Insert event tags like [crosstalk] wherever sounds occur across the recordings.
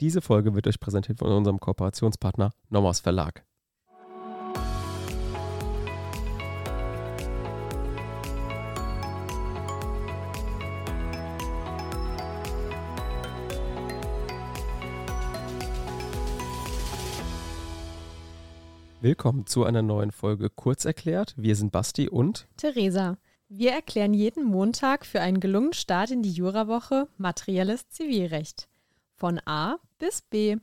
Diese Folge wird euch präsentiert von unserem Kooperationspartner Nomos Verlag. Willkommen zu einer neuen Folge Kurz erklärt. Wir sind Basti und Theresa. Wir erklären jeden Montag für einen gelungenen Start in die Jurawoche materielles Zivilrecht. Von A bis B,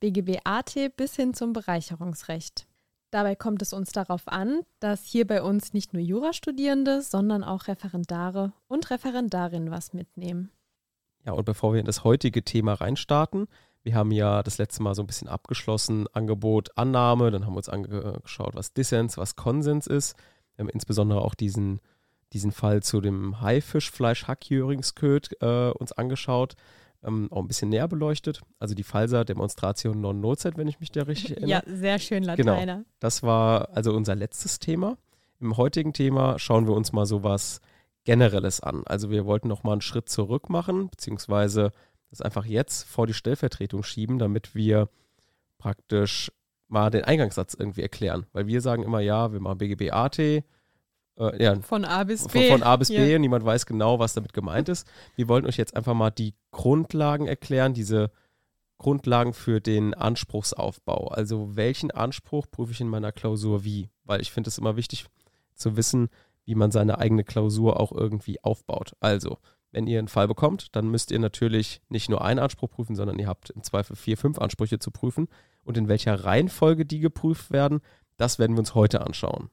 BGB AT bis hin zum Bereicherungsrecht. Dabei kommt es uns darauf an, dass hier bei uns nicht nur Jurastudierende, sondern auch Referendare und Referendarinnen was mitnehmen. Ja, und bevor wir in das heutige Thema reinstarten, wir haben ja das letzte Mal so ein bisschen abgeschlossen, Angebot, Annahme, dann haben wir uns angeschaut, was Dissens, was Konsens ist. Wir haben insbesondere auch diesen, diesen Fall zu dem Haifischfleisch-Hackjöringsköd äh, uns angeschaut, ähm, auch ein bisschen näher beleuchtet. Also die Falsa Demonstration non nocet, wenn ich mich da richtig [laughs] erinnere. Ja, sehr schön Lateiner. Genau, das war also unser letztes Thema. Im heutigen Thema schauen wir uns mal sowas Generelles an. Also wir wollten noch mal einen Schritt zurück machen, beziehungsweise das einfach jetzt vor die Stellvertretung schieben, damit wir praktisch mal den Eingangssatz irgendwie erklären. Weil wir sagen immer, ja, wir machen BGB AT. Äh, ja, von A bis B. Von, von A bis B. Ja. Niemand weiß genau, was damit gemeint ist. Wir wollten euch jetzt einfach mal die Grundlagen erklären, diese Grundlagen für den Anspruchsaufbau. Also welchen Anspruch prüfe ich in meiner Klausur wie? Weil ich finde es immer wichtig zu wissen, wie man seine eigene Klausur auch irgendwie aufbaut. Also wenn ihr einen Fall bekommt, dann müsst ihr natürlich nicht nur einen Anspruch prüfen, sondern ihr habt im Zweifel vier, fünf Ansprüche zu prüfen. Und in welcher Reihenfolge die geprüft werden, das werden wir uns heute anschauen.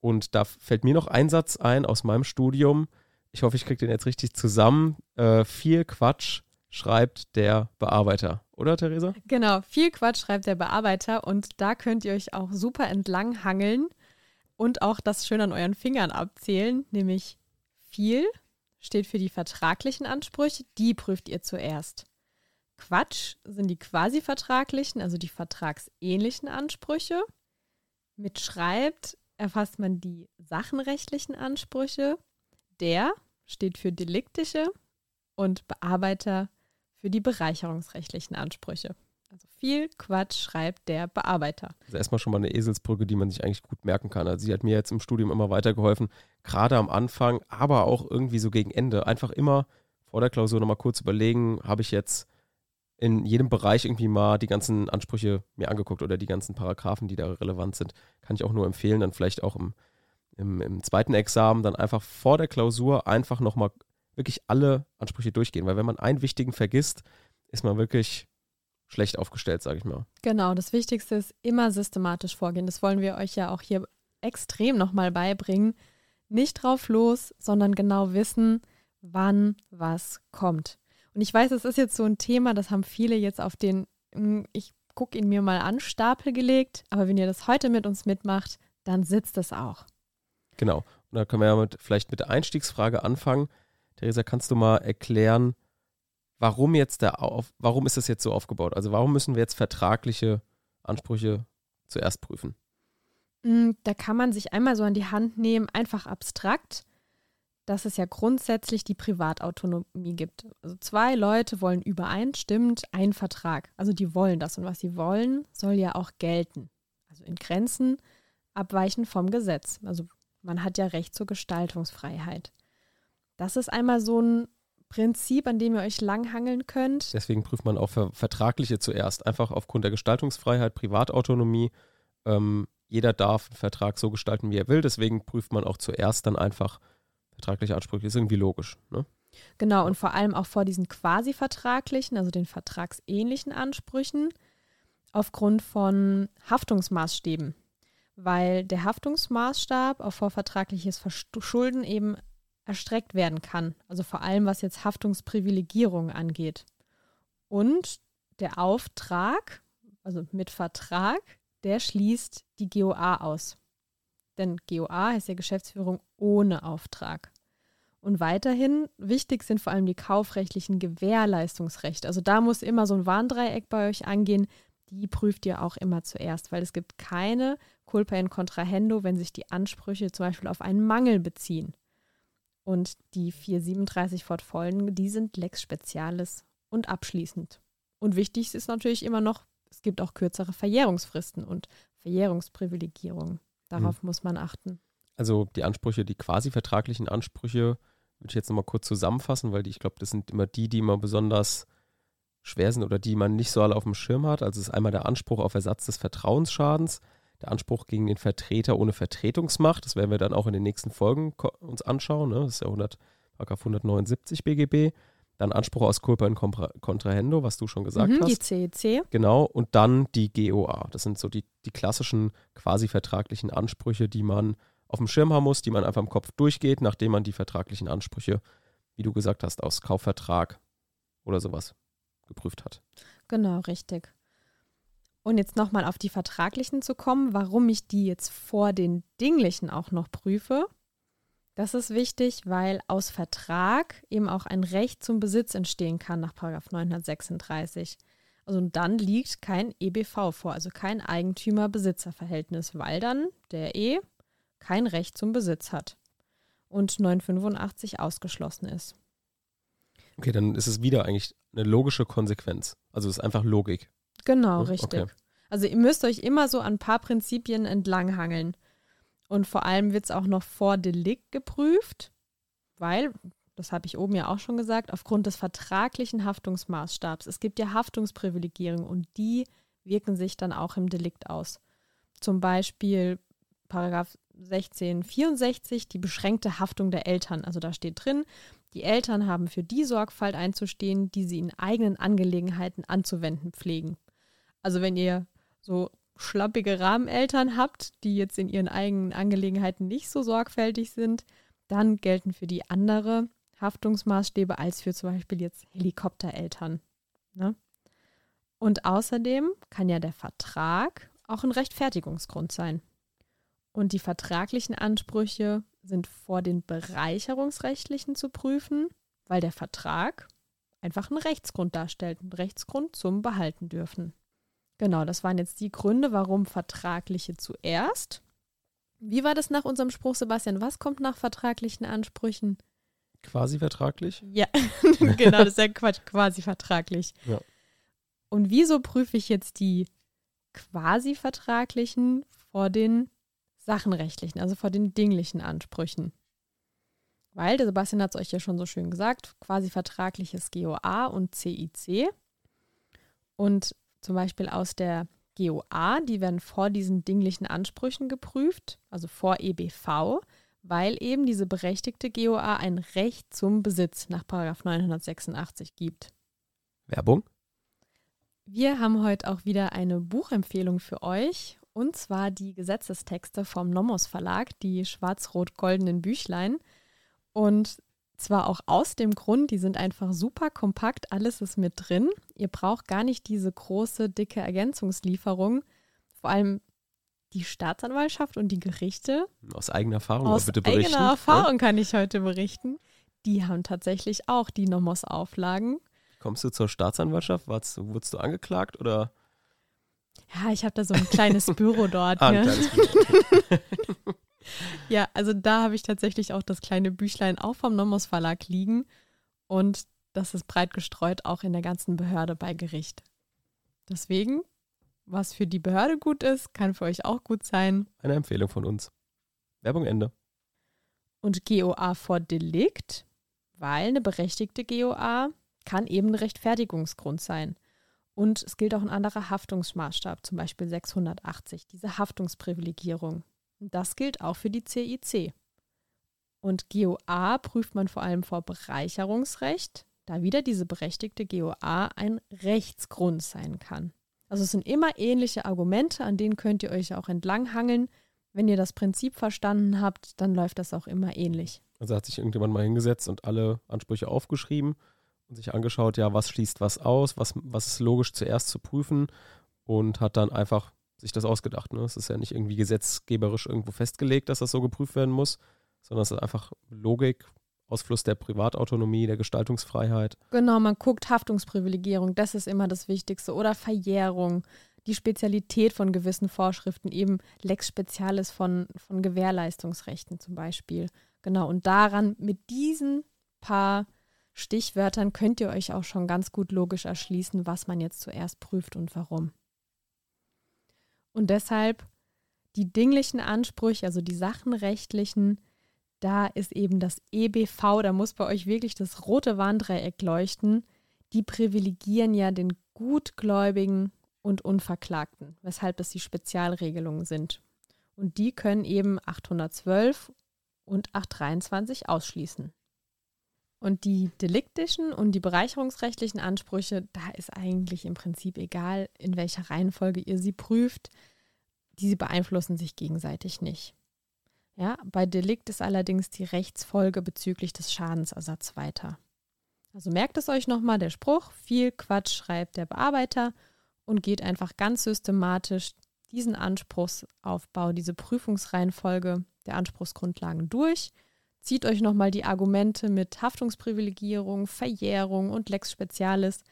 Und da fällt mir noch ein Satz ein aus meinem Studium. Ich hoffe, ich kriege den jetzt richtig zusammen. Äh, viel Quatsch schreibt der Bearbeiter, oder Theresa? Genau, viel Quatsch schreibt der Bearbeiter und da könnt ihr euch auch super entlang hangeln und auch das schön an euren Fingern abzählen, nämlich viel steht für die vertraglichen Ansprüche, die prüft ihr zuerst. Quatsch sind die quasi vertraglichen, also die vertragsähnlichen Ansprüche. Mit schreibt erfasst man die sachenrechtlichen Ansprüche. Der steht für deliktische und Bearbeiter für die bereicherungsrechtlichen Ansprüche. Also viel Quatsch schreibt der Bearbeiter. Also erstmal schon mal eine Eselsbrücke, die man sich eigentlich gut merken kann. Also sie hat mir jetzt im Studium immer weitergeholfen, gerade am Anfang, aber auch irgendwie so gegen Ende. Einfach immer vor der Klausur nochmal kurz überlegen, habe ich jetzt in jedem Bereich irgendwie mal die ganzen Ansprüche mir angeguckt oder die ganzen Paragraphen, die da relevant sind. Kann ich auch nur empfehlen, dann vielleicht auch im, im, im zweiten Examen dann einfach vor der Klausur einfach nochmal wirklich alle Ansprüche durchgehen. Weil wenn man einen wichtigen vergisst, ist man wirklich schlecht aufgestellt, sage ich mal. Genau, das Wichtigste ist immer systematisch vorgehen. Das wollen wir euch ja auch hier extrem nochmal beibringen. Nicht drauf los, sondern genau wissen, wann was kommt. Und ich weiß, es ist jetzt so ein Thema, das haben viele jetzt auf den, hm, ich gucke ihn mir mal an, Stapel gelegt. Aber wenn ihr das heute mit uns mitmacht, dann sitzt es auch. Genau. Und da können wir ja mit, vielleicht mit der Einstiegsfrage anfangen. Theresa, kannst du mal erklären, warum jetzt der auf, warum ist das jetzt so aufgebaut? Also warum müssen wir jetzt vertragliche Ansprüche zuerst prüfen? Mm, da kann man sich einmal so an die Hand nehmen, einfach abstrakt, dass es ja grundsätzlich die Privatautonomie gibt. Also zwei Leute wollen übereinstimmend einen Vertrag. Also die wollen das und was sie wollen, soll ja auch gelten. Also in Grenzen abweichen vom Gesetz. Also man hat ja Recht zur Gestaltungsfreiheit. Das ist einmal so ein Prinzip, an dem ihr euch langhangeln könnt. Deswegen prüft man auch Vertragliche zuerst, einfach aufgrund der Gestaltungsfreiheit, Privatautonomie. Ähm, jeder darf einen Vertrag so gestalten, wie er will. Deswegen prüft man auch zuerst dann einfach vertragliche Ansprüche. Ist irgendwie logisch. Ne? Genau, und vor allem auch vor diesen quasi vertraglichen, also den vertragsähnlichen Ansprüchen, aufgrund von Haftungsmaßstäben. Weil der Haftungsmaßstab auf vorvertragliches Verschulden eben erstreckt werden kann. Also vor allem, was jetzt Haftungsprivilegierung angeht. Und der Auftrag, also mit Vertrag, der schließt die GOA aus. Denn GOA heißt ja Geschäftsführung ohne Auftrag. Und weiterhin wichtig sind vor allem die kaufrechtlichen Gewährleistungsrechte. Also da muss immer so ein Warndreieck bei euch angehen. Die prüft ihr auch immer zuerst, weil es gibt keine Culpa in Contrahendo, wenn sich die Ansprüche zum Beispiel auf einen Mangel beziehen. Und die 437 fortfolgenden, die sind Lex Spezialis und abschließend. Und wichtig ist natürlich immer noch, es gibt auch kürzere Verjährungsfristen und Verjährungsprivilegierungen. Darauf mhm. muss man achten. Also die Ansprüche, die quasi vertraglichen Ansprüche, würde ich jetzt nochmal kurz zusammenfassen, weil die, ich glaube, das sind immer die, die immer besonders schwer sind oder die man nicht so alle auf dem Schirm hat. Also es ist einmal der Anspruch auf Ersatz des Vertrauensschadens, der Anspruch gegen den Vertreter ohne Vertretungsmacht, das werden wir dann auch in den nächsten Folgen uns anschauen, ne? das ist ja 100, 179 BGB. Dann Anspruch aus Culpa in Contrahendo, was du schon gesagt mhm, hast. Die CEC. Genau, und dann die GOA. Das sind so die, die klassischen quasi vertraglichen Ansprüche, die man auf dem Schirm haben muss, die man einfach im Kopf durchgeht, nachdem man die vertraglichen Ansprüche, wie du gesagt hast, aus Kaufvertrag oder sowas geprüft hat. Genau, richtig. Und jetzt nochmal auf die vertraglichen zu kommen, warum ich die jetzt vor den dinglichen auch noch prüfe. Das ist wichtig, weil aus Vertrag eben auch ein Recht zum Besitz entstehen kann nach 936. Also dann liegt kein EBV vor, also kein Eigentümer-Besitzer-Verhältnis, weil dann der E kein Recht zum Besitz hat und 985 ausgeschlossen ist. Okay, dann ist es wieder eigentlich eine logische Konsequenz. Also es ist einfach Logik. Genau, richtig. Okay. Also ihr müsst euch immer so an ein paar Prinzipien entlanghangeln. Und vor allem wird es auch noch vor Delikt geprüft, weil, das habe ich oben ja auch schon gesagt, aufgrund des vertraglichen Haftungsmaßstabs. Es gibt ja Haftungsprivilegierungen und die wirken sich dann auch im Delikt aus. Zum Beispiel Paragraph 1664, die beschränkte Haftung der Eltern. Also da steht drin, die Eltern haben für die Sorgfalt einzustehen, die sie in eigenen Angelegenheiten anzuwenden pflegen. Also wenn ihr so schlappige Rahmeneltern habt, die jetzt in ihren eigenen Angelegenheiten nicht so sorgfältig sind, dann gelten für die andere Haftungsmaßstäbe als für zum Beispiel jetzt Helikoptereltern. Ne? Und außerdem kann ja der Vertrag auch ein Rechtfertigungsgrund sein. Und die vertraglichen Ansprüche sind vor den bereicherungsrechtlichen zu prüfen, weil der Vertrag einfach einen Rechtsgrund darstellt, einen Rechtsgrund zum Behalten dürfen. Genau, das waren jetzt die Gründe, warum vertragliche zuerst. Wie war das nach unserem Spruch, Sebastian? Was kommt nach vertraglichen Ansprüchen? Quasi vertraglich? Ja, [laughs] genau, das ist ja Quatsch, quasi vertraglich. Ja. Und wieso prüfe ich jetzt die quasi vertraglichen vor den sachenrechtlichen, also vor den dinglichen Ansprüchen? Weil, der Sebastian hat es euch ja schon so schön gesagt, quasi vertragliches GOA und CIC. Und zum Beispiel aus der GOA, die werden vor diesen dinglichen Ansprüchen geprüft, also vor EBV, weil eben diese berechtigte GOA ein Recht zum Besitz nach 986 gibt. Werbung? Wir haben heute auch wieder eine Buchempfehlung für euch und zwar die Gesetzestexte vom Nomos Verlag, die schwarz-rot-goldenen Büchlein. Und zwar auch aus dem Grund, die sind einfach super kompakt, alles ist mit drin. Ihr braucht gar nicht diese große, dicke Ergänzungslieferung. Vor allem die Staatsanwaltschaft und die Gerichte. Aus eigener Erfahrung, aus bitte berichten. Aus eigener Erfahrung kann ich heute berichten. Die haben tatsächlich auch die Nomos-Auflagen. Kommst du zur Staatsanwaltschaft? Wurdest du angeklagt oder? Ja, ich habe da so ein kleines [laughs] Büro dort. ah, ein kleines Büro. [laughs] Ja, also da habe ich tatsächlich auch das kleine Büchlein auch vom Nomos Verlag liegen und das ist breit gestreut auch in der ganzen Behörde bei Gericht. Deswegen, was für die Behörde gut ist, kann für euch auch gut sein. Eine Empfehlung von uns. Werbung Ende. Und GOA vor Delikt, weil eine berechtigte GOA kann eben ein Rechtfertigungsgrund sein. Und es gilt auch ein anderer Haftungsmaßstab, zum Beispiel 680, diese Haftungsprivilegierung. Das gilt auch für die CIC. Und GOA prüft man vor allem vor Bereicherungsrecht, da wieder diese berechtigte GOA ein Rechtsgrund sein kann. Also es sind immer ähnliche Argumente, an denen könnt ihr euch auch entlanghangeln. Wenn ihr das Prinzip verstanden habt, dann läuft das auch immer ähnlich. Also hat sich irgendjemand mal hingesetzt und alle Ansprüche aufgeschrieben und sich angeschaut, ja, was schließt was aus, was, was ist logisch zuerst zu prüfen und hat dann einfach sich das ausgedacht. Ne? Es ist ja nicht irgendwie gesetzgeberisch irgendwo festgelegt, dass das so geprüft werden muss, sondern es ist einfach Logik, Ausfluss der Privatautonomie, der Gestaltungsfreiheit. Genau, man guckt Haftungsprivilegierung, das ist immer das Wichtigste. Oder Verjährung, die Spezialität von gewissen Vorschriften, eben Lex Spezialis von, von Gewährleistungsrechten zum Beispiel. Genau, und daran mit diesen paar Stichwörtern könnt ihr euch auch schon ganz gut logisch erschließen, was man jetzt zuerst prüft und warum. Und deshalb die dinglichen Ansprüche, also die sachenrechtlichen, da ist eben das EBV, da muss bei euch wirklich das rote Warndreieck leuchten. Die privilegieren ja den Gutgläubigen und Unverklagten, weshalb das die Spezialregelungen sind. Und die können eben 812 und 823 ausschließen. Und die deliktischen und die bereicherungsrechtlichen Ansprüche, da ist eigentlich im Prinzip egal, in welcher Reihenfolge ihr sie prüft. Diese beeinflussen sich gegenseitig nicht. Ja, bei Delikt ist allerdings die Rechtsfolge bezüglich des Schadensersatzes weiter. Also merkt es euch nochmal, der Spruch, viel Quatsch schreibt der Bearbeiter und geht einfach ganz systematisch diesen Anspruchsaufbau, diese Prüfungsreihenfolge der Anspruchsgrundlagen durch. Zieht euch nochmal die Argumente mit Haftungsprivilegierung, Verjährung und Lex Specialis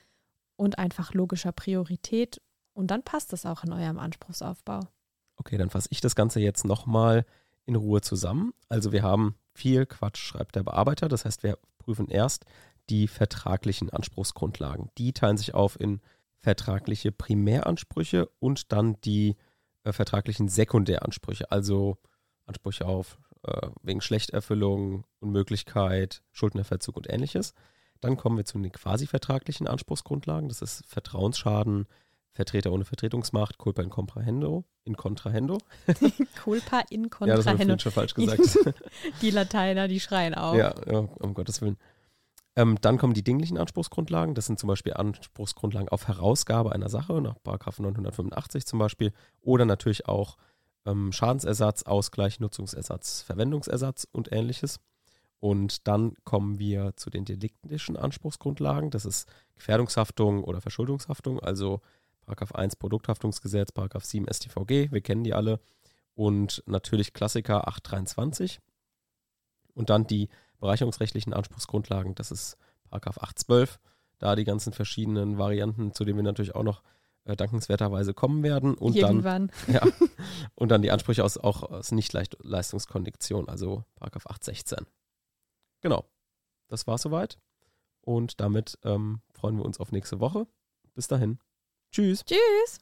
und einfach logischer Priorität und dann passt es auch in eurem Anspruchsaufbau. Okay, dann fasse ich das Ganze jetzt nochmal in Ruhe zusammen. Also wir haben viel Quatsch, schreibt der Bearbeiter. Das heißt, wir prüfen erst die vertraglichen Anspruchsgrundlagen. Die teilen sich auf in vertragliche Primäransprüche und dann die äh, vertraglichen Sekundäransprüche, also Ansprüche auf äh, wegen Schlechterfüllung, Unmöglichkeit, Schuldnerverzug und ähnliches. Dann kommen wir zu den quasi vertraglichen Anspruchsgrundlagen. Das ist Vertrauensschaden, Vertreter ohne Vertretungsmacht, Culpa in Comprahendo, in Contrahendo. [laughs] Culpa in Contrahendo. Ja, das habe ich schon falsch gesagt. [laughs] die Lateiner, die schreien auch. Ja, ja um Gottes Willen. Ähm, dann kommen die dinglichen Anspruchsgrundlagen. Das sind zum Beispiel Anspruchsgrundlagen auf Herausgabe einer Sache, nach 985 zum Beispiel. Oder natürlich auch ähm, Schadensersatz, Ausgleich, Nutzungsersatz, Verwendungsersatz und ähnliches. Und dann kommen wir zu den deliktischen Anspruchsgrundlagen. Das ist Gefährdungshaftung oder Verschuldungshaftung, also Paragraph 1 Produkthaftungsgesetz, Paragraph 7 StVG, wir kennen die alle. Und natürlich Klassiker 823. Und dann die bereicherungsrechtlichen Anspruchsgrundlagen, das ist Paragraph 812. Da die ganzen verschiedenen Varianten, zu denen wir natürlich auch noch äh, dankenswerterweise kommen werden. Und Irgendwann. Dann, [laughs] ja, und dann die Ansprüche aus, auch aus Nichtleistungskondition, also Paragraph 816. Genau. Das war soweit. Und damit ähm, freuen wir uns auf nächste Woche. Bis dahin. Tschüss. Tschüss.